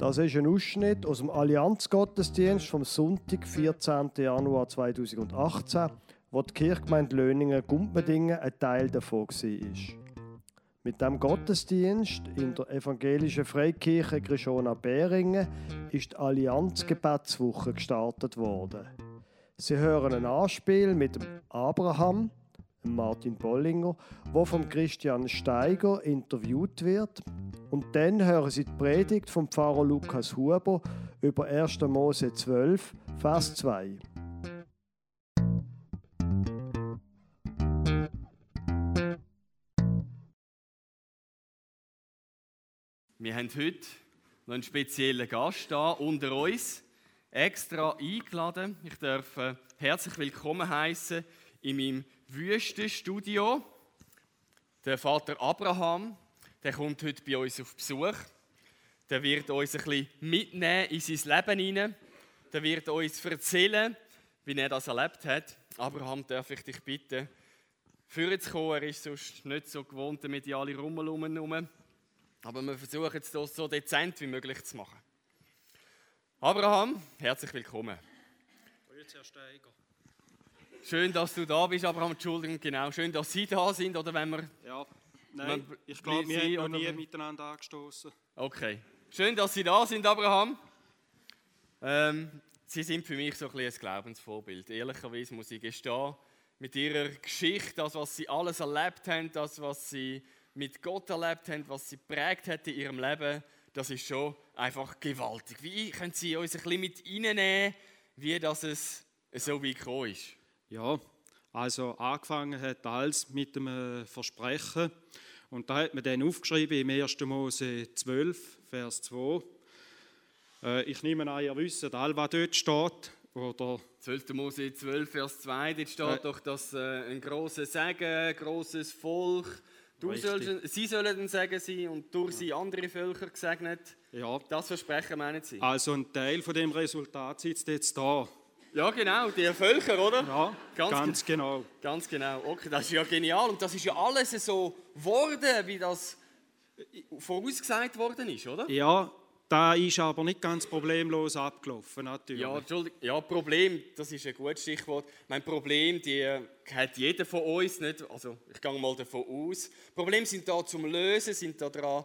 Das ist ein Ausschnitt aus dem Allianzgottesdienst vom Sonntag, 14. Januar 2018, wo die Kirchgemeinde Löningen-Gumpendingen ein Teil davon war. Mit dem Gottesdienst in der evangelischen Freikirche Grishona Beringen ist die Allianzgebetswoche gestartet worden. Sie hören ein Anspiel mit dem Abraham, Martin Bollinger, wo vom Christian Steiger interviewt wird. Und dann hören Sie die Predigt vom Pfarrer Lukas Huber über 1. Mose 12, Vers 2. Wir haben heute noch einen speziellen Gast da unter uns, extra eingeladen. Ich darf äh, herzlich willkommen heißen in meinem Wüstenstudio. Der Vater Abraham, der kommt heute bei uns auf Besuch. Der wird uns ein bisschen mitnehmen in sein Leben hinein. Der wird uns erzählen, wie er das erlebt hat. Abraham, darf ich dich bitten, führen zu kommen. Er ist sonst nicht so gewohnt, mit mediale Rummel herum. Aber wir versuchen es so dezent wie möglich zu machen. Abraham, herzlich willkommen. Grüezi, Herr Steiger. Schön, dass du da bist, Abraham. Entschuldigung, genau. Schön, dass Sie da sind, oder wenn wir... Ja, nein, Man- ich glaube, wir haben noch nie oder- miteinander angestoßen. Okay. Schön, dass Sie da sind, Abraham. Ähm, Sie sind für mich so ein, ein Glaubensvorbild. Ehrlicherweise muss ich gestehen, mit Ihrer Geschichte, das, was Sie alles erlebt haben, das, was Sie mit Gott erlebt haben, was Sie prägt hat in Ihrem Leben, das ist schon einfach gewaltig. Wie können Sie uns ein bisschen mit reinnehmen, wie das es so weit gekommen ist? Ja, also angefangen hat alles mit einem Versprechen. Und da hat man dann aufgeschrieben im 1. Mose 12, Vers 2. Äh, ich nehme an, ihr wisst all, was dort steht. Oder 12. Mose 12, Vers 2, dort steht Äh. doch, dass äh, ein grosses Segen, ein grosses Volk, du sollst, sie sollen ein Segen sein und durch sie andere Völker gesegnet. ja, Das Versprechen meinen sie? also ein Teil von dem Resultat sitzt jetzt da. Ja, genau, die Völker, oder? Ja, Ganz ganz, genau. Ganz genau. Okay, das ist ja genial. Und das ist ja alles so geworden, wie das vorausgesagt worden ist, oder? Ja, da ist aber nicht ganz problemlos abgelaufen, natürlich. Ja, Entschuldigung. Ja, Problem, das ist ein gutes Stichwort. Mein Problem, die äh, hat jeder von uns nicht. Also ich gehe mal davon aus. Probleme sind da zum Lösen, sind da dran,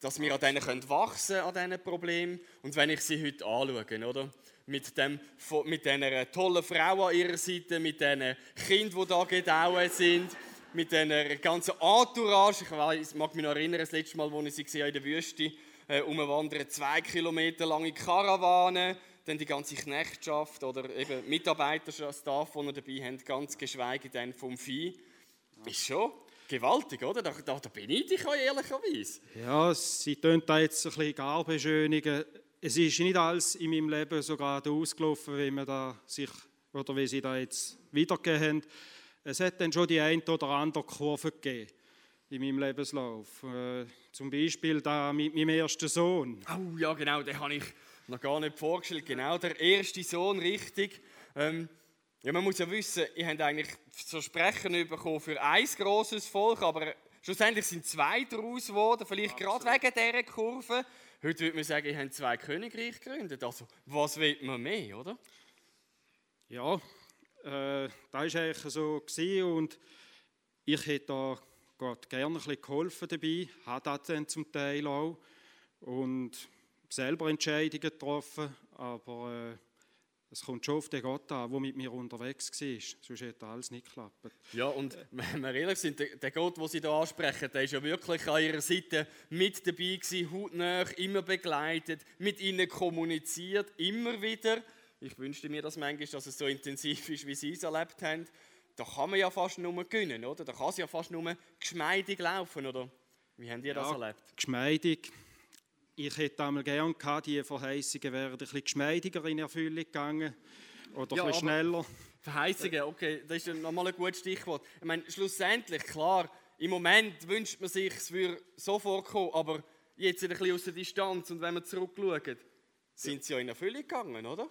dass wir an denen können wachsen an diesen Problemen. Und wenn ich sie heute anschaue, oder? Mit, dem, mit dieser tollen Frau an ihrer Seite, mit diesen Kindern, die da gedauert sind, mit dieser ganzen Entourage. Ich weiss, mag mich noch erinnern, das letzte Mal, als ich sie gesehen in der Wüste äh, umwandern, zwei Kilometer lange Karawane, dann die ganze Knechtschaft oder eben Mitarbeiterstaff, die wir dabei haben, ganz geschweige denn vom Vieh. Ist schon gewaltig, oder? Da, da, da bin ich dich ehrlicherweise. Ja, sie tun da jetzt ein bisschen gar beschönigen. Es ist nicht alles in meinem Leben so gerade ausgelaufen, wie man da sich oder wie sie da jetzt wiedergegeben haben. Es hat dann schon die ein oder andere Kurve gegeben in meinem Lebenslauf. Äh, zum Beispiel da mit meinem ersten Sohn. Oh ja, genau, den habe ich noch gar nicht vorgestellt. Genau, der erste Sohn, richtig. Ähm, ja, man muss ja wissen, ihr habt eigentlich Versprechen bekommen für ein grosses Volk, aber schlussendlich sind zwei daraus geworden, vielleicht gerade wegen dieser Kurve. Heute würde man sagen, ihr habt zwei Königreiche gegründet. Also, was will man mehr, oder? Ja, äh, das war eigentlich so. Und ich hätte da Gott gerne ein bisschen geholfen dabei, habe das dann zum Teil auch. Und selber Entscheidungen getroffen, aber äh, es kommt schon auf den Gott an, der mit mir unterwegs war. Sonst hätte alles nicht geklappt. Ja, und wenn wir ehrlich sind, der- Gott, den Sie hier ansprechen, der ist ja wirklich an Ihrer Seite mit dabei gewesen, hautnah, immer begleitet, mit Ihnen kommuniziert, immer wieder. Ich wünschte mir das manchmal, dass es so intensiv ist, wie Sie es erlebt haben. Da kann man ja fast nur gewinnen, oder? Da kann es ja fast nur geschmeidig laufen, oder? Wie haben das Ja. erlebt? Geschmeidig. Ich hätte einmal gerne gehabt, die Verheißungen wären ein bisschen geschmeidiger in Erfüllung gegangen oder Ja, ein bisschen schneller. Verheißungen, okay, das ist nochmal ein gutes Stichwort. Ich meine, schlussendlich, klar, im Moment wünscht man sich, es würde so vorkommen, aber jetzt ein bisschen aus der Distanz und wenn wir zurückschauen, sind sie ja in Erfüllung gegangen, oder?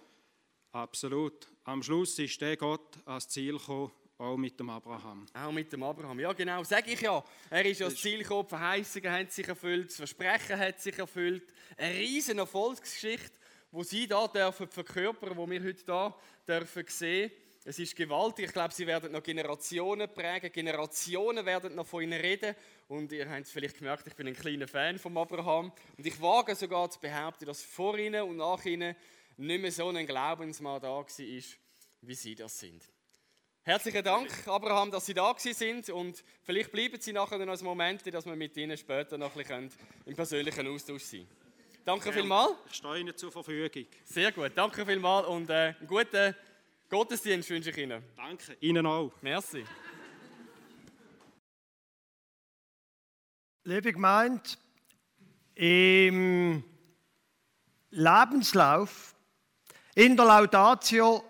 Absolut. Am Schluss ist der Gott ans Ziel gekommen auch mit dem Abraham. Auch mit dem Abraham. Ja, genau, sage ich ja. Er ist ja das Ziel gekommen, die Verheißungen haben sich erfüllt, das Versprechen hat sich erfüllt. Eine riesen Erfolgsgeschichte, wo sie da dürfen verkörpern, wo wir heute da dürfen sehen. Es ist gewaltig. Ich glaube, sie werden noch Generationen prägen. Generationen werden noch von ihnen reden. Und ihr habt es vielleicht gemerkt, ich bin ein kleiner Fan von Abraham. Und ich wage sogar zu behaupten, dass vor ihnen und nach ihnen nicht mehr so ein Glaubensmann da war, wie sie das sind. Herzlichen Dank, Abraham, dass Sie da sind und vielleicht bleiben Sie nachher noch ein Moment, dass wir mit Ihnen später noch ein bisschen im persönlichen Austausch sein Danke ja, vielmals. Ich stehe Ihnen zur Verfügung. Sehr gut, danke vielmals und äh, einen guten Gottesdienst wünsche ich Ihnen. Danke, Ihnen auch. Merci. Liebe Gemeinde, im Lebenslauf, in der Laudatio,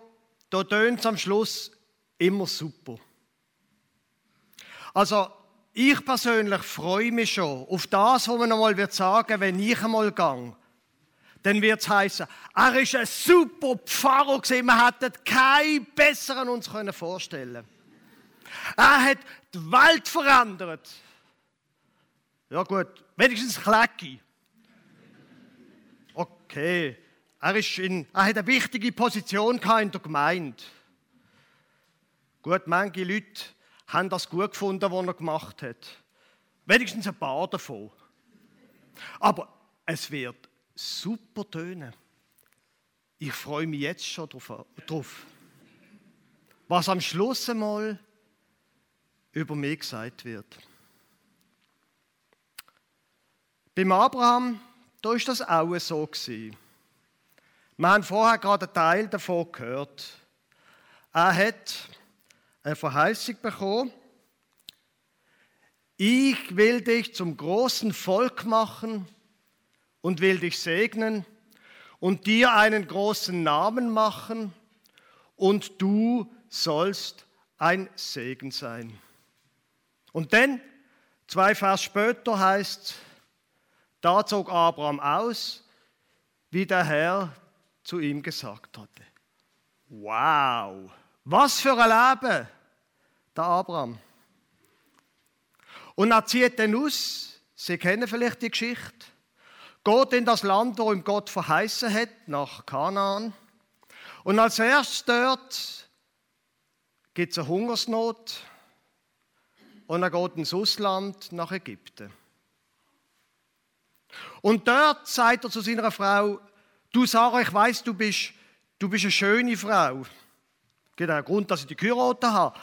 da tönt es am Schluss immer super. Also, ich persönlich freue mich schon auf das, was man einmal wird sagen, wenn ich einmal gang. Dann wird es heißen, er ist ein super Pfarrer gewesen, wir hätten keinen besseren uns vorstellen Er hat die Welt verändert. Ja gut, wenigstens Klecki. Okay, er, ist in, er hat eine wichtige Position in der Gemeinde. Gut, manche Leute haben das gut gefunden, was er gemacht hat. Wenigstens ein paar davon. Aber es wird super tönen. Ich freue mich jetzt schon drauf. Was am Schluss einmal über mich gesagt wird. Beim Abraham, da ist das auch so gewesen. Wir haben vorher gerade einen Teil davon gehört. Er hat eine Verheißung bekommen. Ich will dich zum großen Volk machen und will dich segnen und dir einen großen Namen machen und du sollst ein Segen sein. Und dann, zwei Vers später heißt, da zog Abraham aus, wie der Herr zu ihm gesagt hatte. Wow! Was für ein Leben, der Abraham. Und er zieht dann aus, Sie kennen vielleicht die Geschichte, geht in das Land, wo ihm Gott verheißen hat, nach Kanaan. Und als erstes dort gibt es eine Hungersnot und er geht ins Ausland nach Ägypten. Und dort sagt er zu seiner Frau, du Sarah, ich weiß, du bist, du bist eine schöne Frau gibt einen Grund, dass ich die geheiratet habe.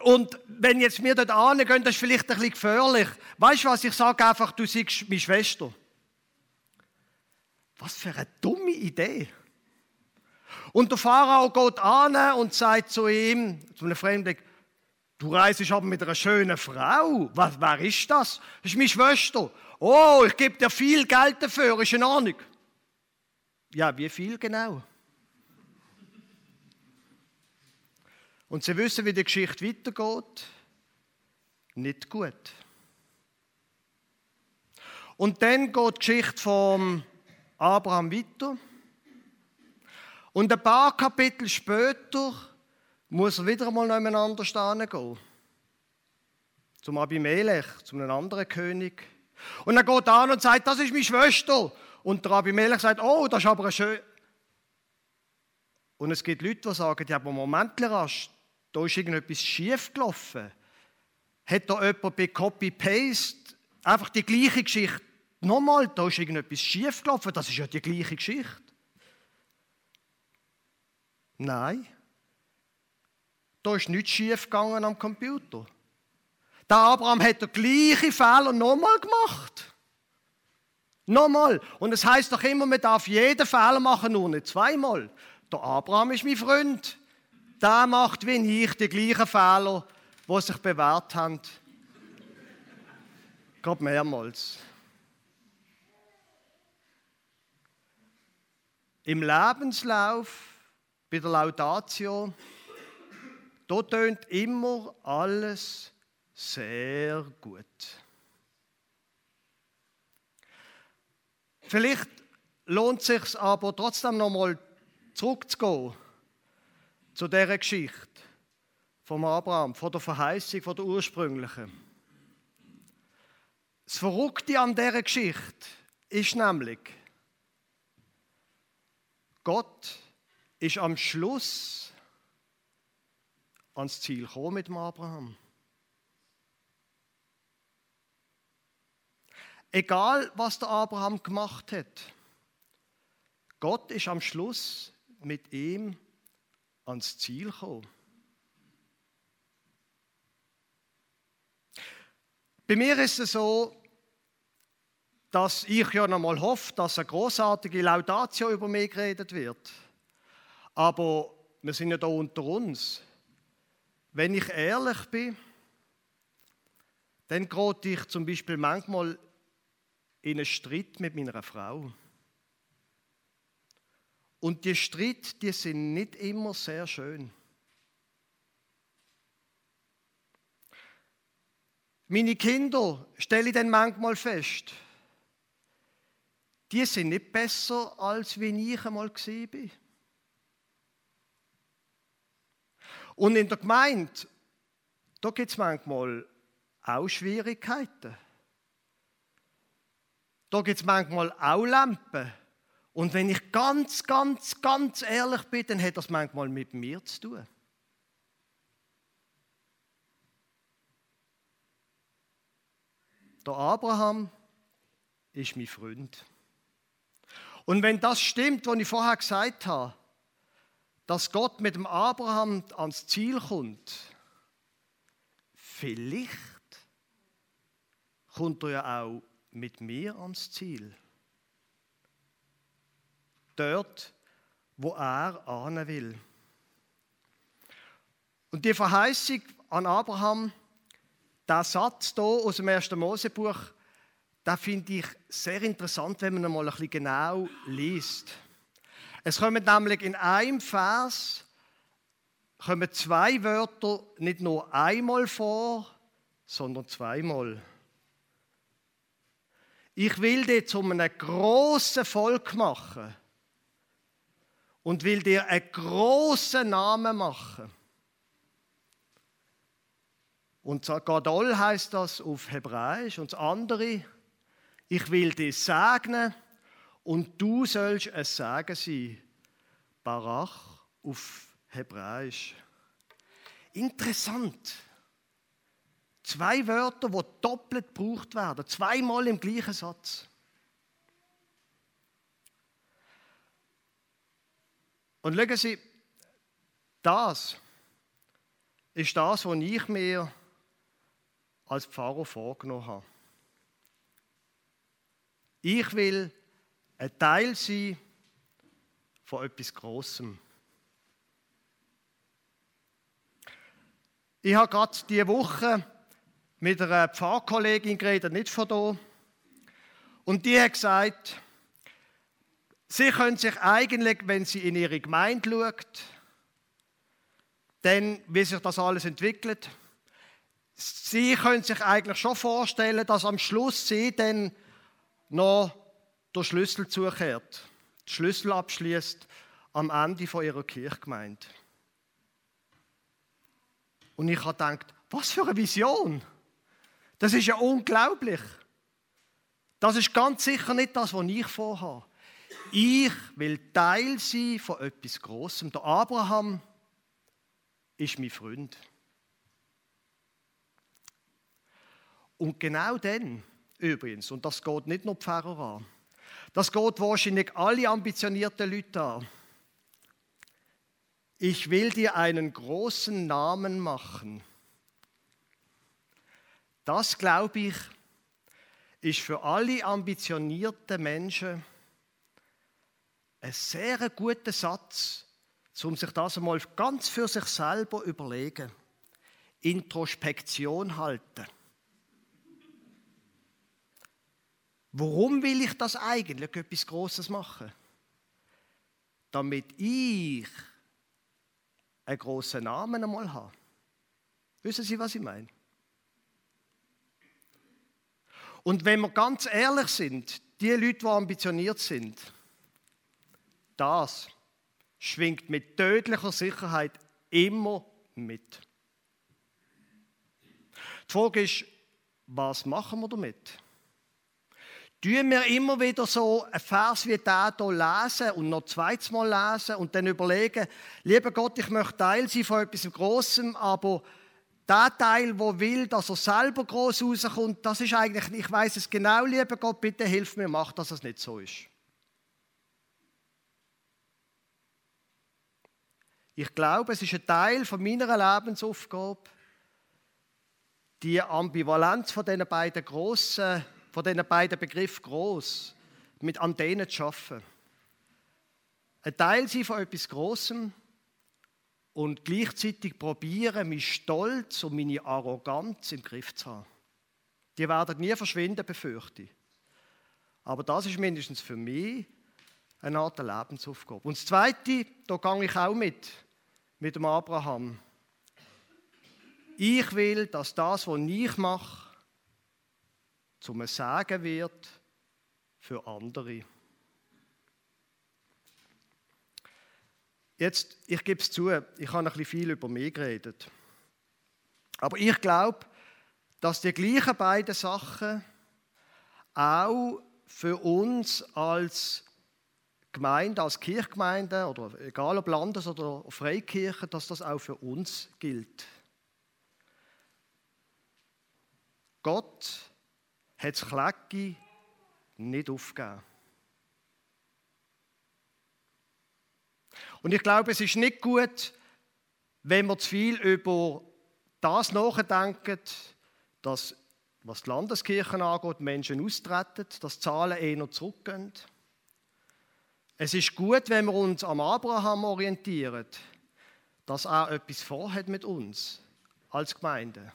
Und wenn jetzt wir dort angehen, das ist vielleicht ein bisschen gefährlich. Weißt du was, ich sage einfach, du siehst meine Schwester. Was für eine dumme Idee. Und der Pharao geht an und sagt zu ihm, zu einem Fremden, du reist aber mit einer schönen Frau. Was, wer ist das? Das ist meine Schwester. Oh, ich gebe dir viel Geld dafür, ist in Ordnung. Ja, wie viel genau? Und sie wissen, wie die Geschichte weitergeht. Nicht gut. Und dann geht die Geschichte von Abraham weiter. Und ein paar Kapitel später muss er wieder einmal nebeneinander stehen gehen. Zum Abimelech, zu einem anderen König. Und er geht an und sagt, das ist meine Schwester. Und der Abimelech sagt, oh, das ist aber ein schön. Und es gibt Leute, die sagen, ja, aber Moment, rasch, da ist irgendetwas schief gelaufen. Hat da jemand bei Copy-Paste einfach die gleiche Geschichte nochmal, da ist irgendetwas schief gelaufen, das ist ja die gleiche Geschichte. Nein. Da ist nichts schief gegangen am Computer. Der Abraham hat den gleichen Fehler nochmal gemacht. Nochmal. Und es heißt doch immer, man darf jeden Fehler machen, nur nicht zweimal. Der Abraham ist mein Freund der macht wie ich die gleichen Fehler, die sich bewährt haben. Gerade mehrmals. Im Lebenslauf, bei der Laudatio, da tönt immer alles sehr gut. Vielleicht lohnt es sich aber trotzdem nochmal zurückzugehen zu dieser Geschichte, vom Abraham, von der Verheißung, von der ursprünglichen. Das Verrückte an dieser Geschichte ist nämlich, Gott ist am Schluss ans Ziel gekommen mit dem Abraham. Egal, was der Abraham gemacht hat, Gott ist am Schluss mit ihm ans Ziel gekommen. Bei mir ist es so, dass ich ja noch mal hoffe, dass eine großartige Laudatio über mich geredet wird. Aber wir sind ja da unter uns. Wenn ich ehrlich bin, dann gerate ich zum Beispiel manchmal in einen Streit mit meiner Frau. Und die Streit, die sind nicht immer sehr schön. Meine Kinder stelle ich dann manchmal fest, die sind nicht besser, als wie ich einmal war. Und in der Gemeinde, da gibt es manchmal auch Schwierigkeiten. Da gibt es manchmal auch Lampen. Und wenn ich ganz, ganz, ganz ehrlich bin, dann hat das manchmal mit mir zu tun. Der Abraham ist mein Freund. Und wenn das stimmt, was ich vorher gesagt habe, dass Gott mit dem Abraham ans Ziel kommt, vielleicht kommt er ja auch mit mir ans Ziel. Dort, wo er ahnen will. Und die Verheißung an Abraham, der Satz hier aus dem 1. Mosebuch, da finde ich sehr interessant, wenn man einmal ein bisschen genau liest. Es kommen nämlich in einem Vers kommen zwei Wörter nicht nur einmal vor, sondern zweimal. Ich will dir zu einem grossen Volk machen und will dir einen grossen Namen machen. Und Gadol heißt das auf Hebräisch und das andere, ich will dich segnen und du sollst es Sagen sein. Barach auf Hebräisch. Interessant. Zwei Wörter, die doppelt gebraucht werden, zweimal im gleichen Satz. Und schauen Sie, das ist das, was ich mir als Pfarrer vorgenommen habe. Ich will ein Teil sein von etwas Großem. Ich habe gerade diese Woche mit einer Pfarrkollegin geredet, nicht von hier. Und die hat gesagt, sie können sich eigentlich, wenn sie in ihre Gemeinde schaut, dann, wie sich das alles entwickelt, sie können sich eigentlich schon vorstellen, dass am Schluss sie dann noch den Schlüssel zukehrt, den Schlüssel abschließt am Ende von ihrer Kirchgemeinde. Und ich habe gedacht, was für eine Vision! Das ist ja unglaublich. Das ist ganz sicher nicht das, was ich vorhabe. Ich will Teil sein von etwas Großem. Der Abraham ist mein Freund. Und genau dann, übrigens, und das geht nicht nur Pfarrer an, das geht wahrscheinlich alle ambitionierten Leute an. Ich will dir einen großen Namen machen. Das, glaube ich, ist für alle ambitionierten Menschen ein sehr guter Satz, um sich das einmal ganz für sich selber überlegen. Introspektion halten. Warum will ich das eigentlich, etwas Großes machen? Damit ich einen großen Namen einmal habe. Wissen Sie, was ich meine? Und wenn wir ganz ehrlich sind, die Leute, die ambitioniert sind, das schwingt mit tödlicher Sicherheit immer mit. Die Frage ist, was machen wir damit? Tun wir immer wieder so ein Vers wie der hier lesen und noch zweites Mal lesen und dann überlegen, lieber Gott, ich möchte Teil sein von etwas Großem, aber der Teil, der will, dass er selber groß rauskommt, das ist eigentlich, ich weiß es genau, lieber Gott, bitte hilf mir, mach, dass es nicht so ist. Ich glaube, es ist ein Teil von meiner Lebensaufgabe, die Ambivalenz von diesen beiden grossen, von diesen beiden Begriffen groß, mit an denen zu schaffen. Ein Teil sein von etwas Großem und gleichzeitig probieren, mein Stolz und meine Arroganz im Griff zu haben. Die werden nie verschwinden, befürchte ich. Aber das ist mindestens für mich eine Art Lebensaufgabe. Und das Zweite, da gehe ich auch mit mit dem Abraham. Ich will, dass das, was ich mache, zum Sagen wird für andere. Jetzt, ich gebe es zu, ich habe ein bisschen viel über mich geredet. Aber ich glaube, dass die gleichen beiden Sachen auch für uns als Gemeinde, als Kirchgemeinde oder egal ob Landes- oder Freikirche, dass das auch für uns gilt. Gott hat das Klecki nicht aufgegeben. Und ich glaube, es ist nicht gut, wenn wir zu viel über das nachdenken, dass, was die Landeskirchen angeht, Menschen austreten, dass Zahlen eher zurückgehen. Es ist gut, wenn wir uns am Abraham orientieren, dass er etwas vorhat mit uns als Gemeinde.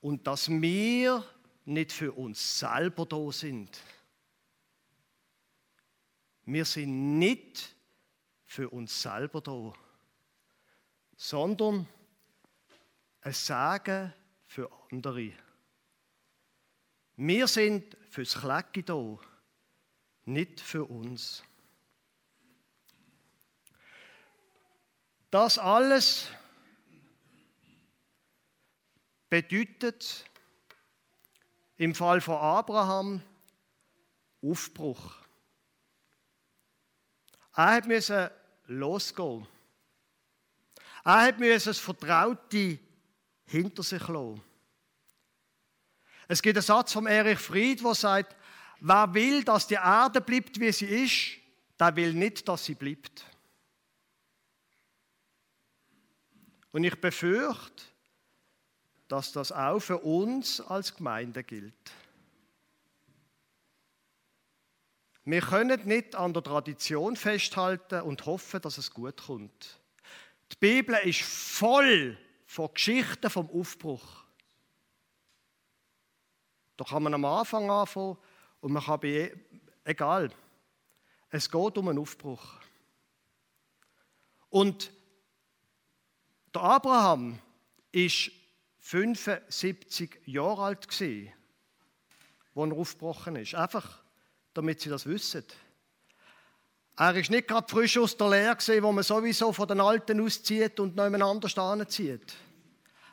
Und dass wir nicht für uns selber da sind. Wir sind nicht für uns selber da, sondern ein Sagen für andere. Wir sind fürs Klecki da, nicht für uns. Das alles bedeutet im Fall von Abraham Aufbruch. Er musste losgehen. Er musste das Vertraute hinter sich lassen. Es gibt einen Satz von Erich Fried, der sagt, wer will, dass die Erde bleibt, wie sie ist, der will nicht, dass sie bleibt. Und ich befürchte, dass das auch für uns als Gemeinde gilt. Wir können nicht an der Tradition festhalten und hoffen, dass es gut kommt. Die Bibel ist voll von Geschichten vom Aufbruch. Da kann man am Anfang anfangen und man kann bei, egal, es geht um einen Aufbruch. Und der Abraham ist 75 Jahre alt als er aufgebrochen ist. Einfach, damit Sie das wissen. Er ist nicht gerade frisch aus der Lehre gesehen, wo man sowieso von den Alten auszieht und jemand anders zieht.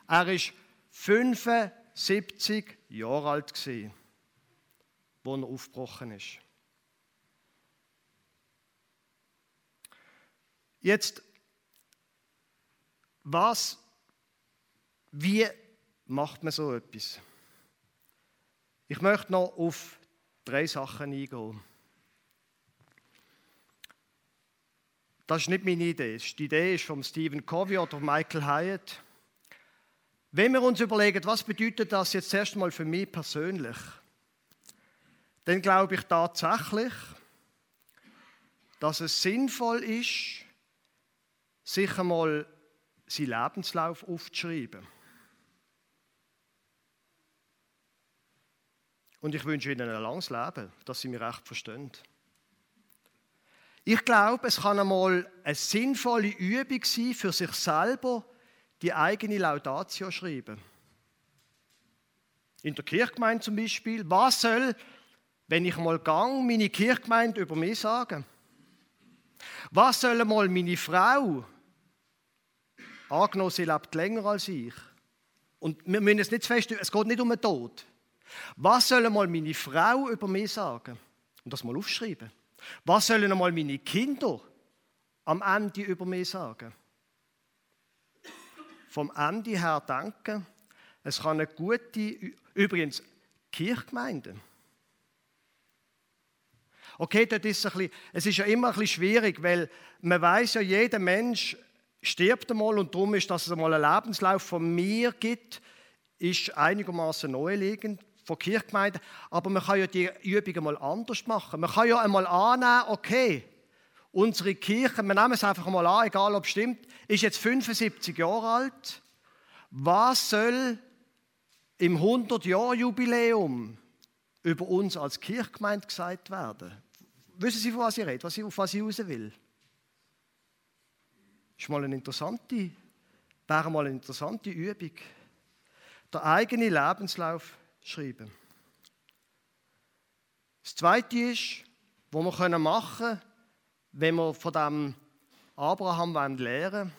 Er ist 75 Jahre alt gesehen, wo er aufgebrochen ist. Jetzt was, wie macht man so etwas? Ich möchte noch auf drei Sachen eingehen. Das ist nicht meine Idee. Die Idee ist von Stephen Covey oder Michael Hyatt. Wenn wir uns überlegen, was bedeutet das jetzt erst mal für mich persönlich, dann glaube ich tatsächlich, dass es sinnvoll ist, sich einmal seinen Lebenslauf aufzuschreiben. Und ich wünsche Ihnen ein langes Leben, dass Sie mich recht verstehen. Ich glaube, es kann einmal eine sinnvolle Übung sein, für sich selber die eigene Laudatio schreiben. In der Kirchgemeinde zum Beispiel. Was soll, wenn ich mal gang, meine Kirchgemeinde über mich sagen? Was soll mal meine Frau Angenommen, sie lebt länger als ich Und wir müssen es nicht feststellen, es geht nicht um den Tod. Was soll mal meine Frau über mich sagen? Und das mal aufschreiben. Was sollen einmal meine Kinder am Ende über mich sagen? Vom Ende her denken, es kann eine gute, übrigens Kirchgemeinde. Okay, das ist ein bisschen, es ist ja immer ein bisschen schwierig, weil man weiß ja, jeder Mensch stirbt einmal und darum ist, dass es einmal einen Lebenslauf von mir gibt, ist einigermaßen naheliegend von Kirchgemeinden. Aber man kann ja die Übungen mal anders machen. Man kann ja einmal annehmen, okay, unsere Kirche, wir nehmen es einfach mal an, egal ob es stimmt, ist jetzt 75 Jahre alt. Was soll im 100-Jahr-Jubiläum über uns als Kirchgemeinde gesagt werden? Wissen Sie, von was ich rede, auf was ich raus will? Ist mal eine interessante, wäre mal eine interessante Übung. Der eigene Lebenslauf schreiben. Das Zweite ist, was wir machen können, wenn wir von dem Abraham lernen wollen.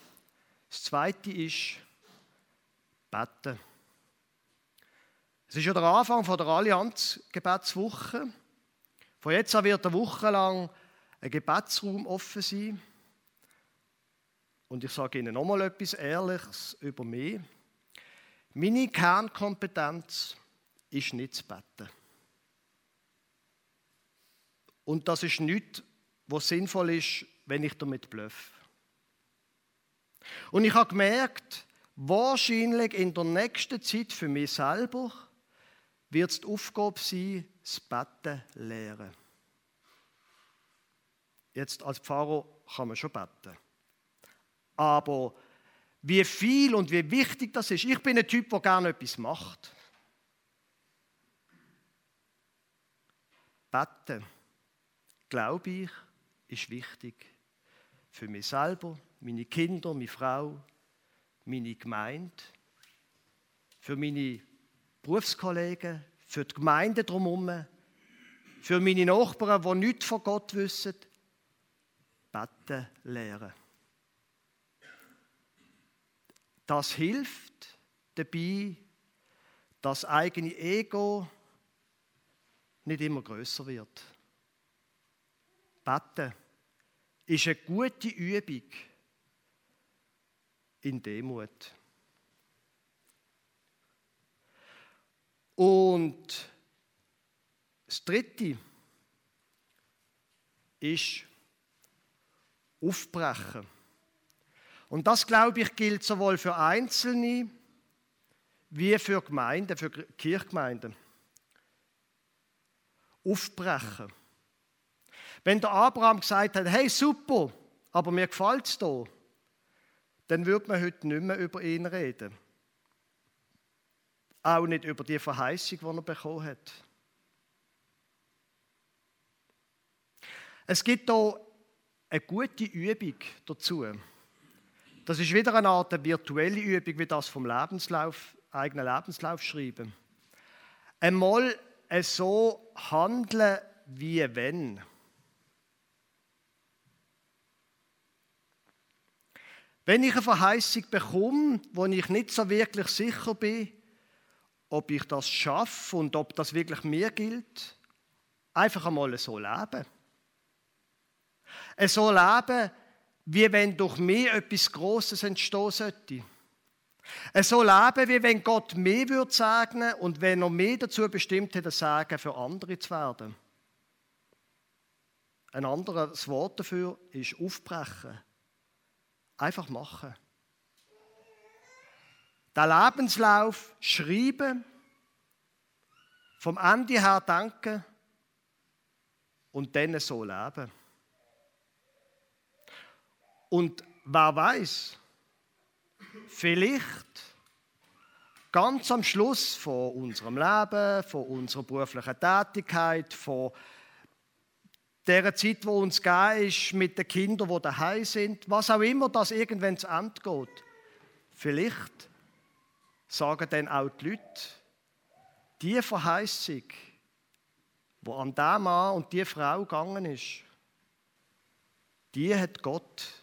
Das Zweite ist beten. Es ist ja der Anfang der Allianz-Gebetswoche. Von jetzt an wird eine Woche lang ein Gebetsraum offen sein. Und ich sage Ihnen nochmal etwas Ehrliches über mich. Meine Kernkompetenz ist nicht zu beten. Und das ist nichts, was sinnvoll ist, wenn ich damit blöffe. Und ich habe gemerkt, wahrscheinlich in der nächsten Zeit für mich selber wird es die Aufgabe sein, das Betten lehren. Jetzt als Pfarrer kann man schon beten. Aber wie viel und wie wichtig das ist, ich bin ein Typ, der gerne etwas macht. Beten, glaube ich, ist wichtig. Für mich selber, meine Kinder, meine Frau, meine Gemeinde, für meine Berufskollegen, für die Gemeinde drumherum, für meine Nachbarn, die nichts von Gott wissen. Beten lernen. Das hilft dabei, das eigene Ego nicht immer größer wird. Beten ist eine gute Übung in Demut. Und das Dritte ist Aufbrechen. Und das, glaube ich, gilt sowohl für Einzelne wie für Gemeinden, für Kirchgemeinden aufbrechen. Wenn der Abraham gesagt hat, hey super, aber mir gefällt es hier, dann würde man heute nicht mehr über ihn reden. Auch nicht über die Verheißung, die er bekommen hat. Es gibt hier eine gute Übung dazu. Das ist wieder eine Art virtuelle Übung, wie das vom Lebenslauf, eigenen Lebenslauf schreiben. Einmal so handeln, wie wenn. Wenn ich eine Verheißung bekomme, wo ich nicht so wirklich sicher bin, ob ich das schaffe und ob das wirklich mir gilt, einfach einmal so leben. So leben, wie wenn durch mich etwas Großes entstehen sollte. So leben, wie wenn Gott mehr würde segnen und wenn er mehr dazu bestimmt hätte, Sagen für andere zu werden. Ein anderes Wort dafür ist aufbrechen. Einfach machen. Den Lebenslauf schreiben, vom Ende her denken und dann so leben. Und wer weiß, vielleicht ganz am Schluss von unserem Leben, von unserer beruflichen Tätigkeit, von der Zeit, wo uns gegeben ist, mit den Kindern, die daheim sind, was auch immer das irgendwann zu Ende geht. Vielleicht sagen dann auch die Leute, die Verheißung, wo an dem Mann und die Frau gegangen ist, die hat Gott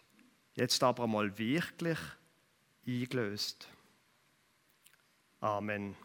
jetzt aber mal wirklich eingelöst. Amen.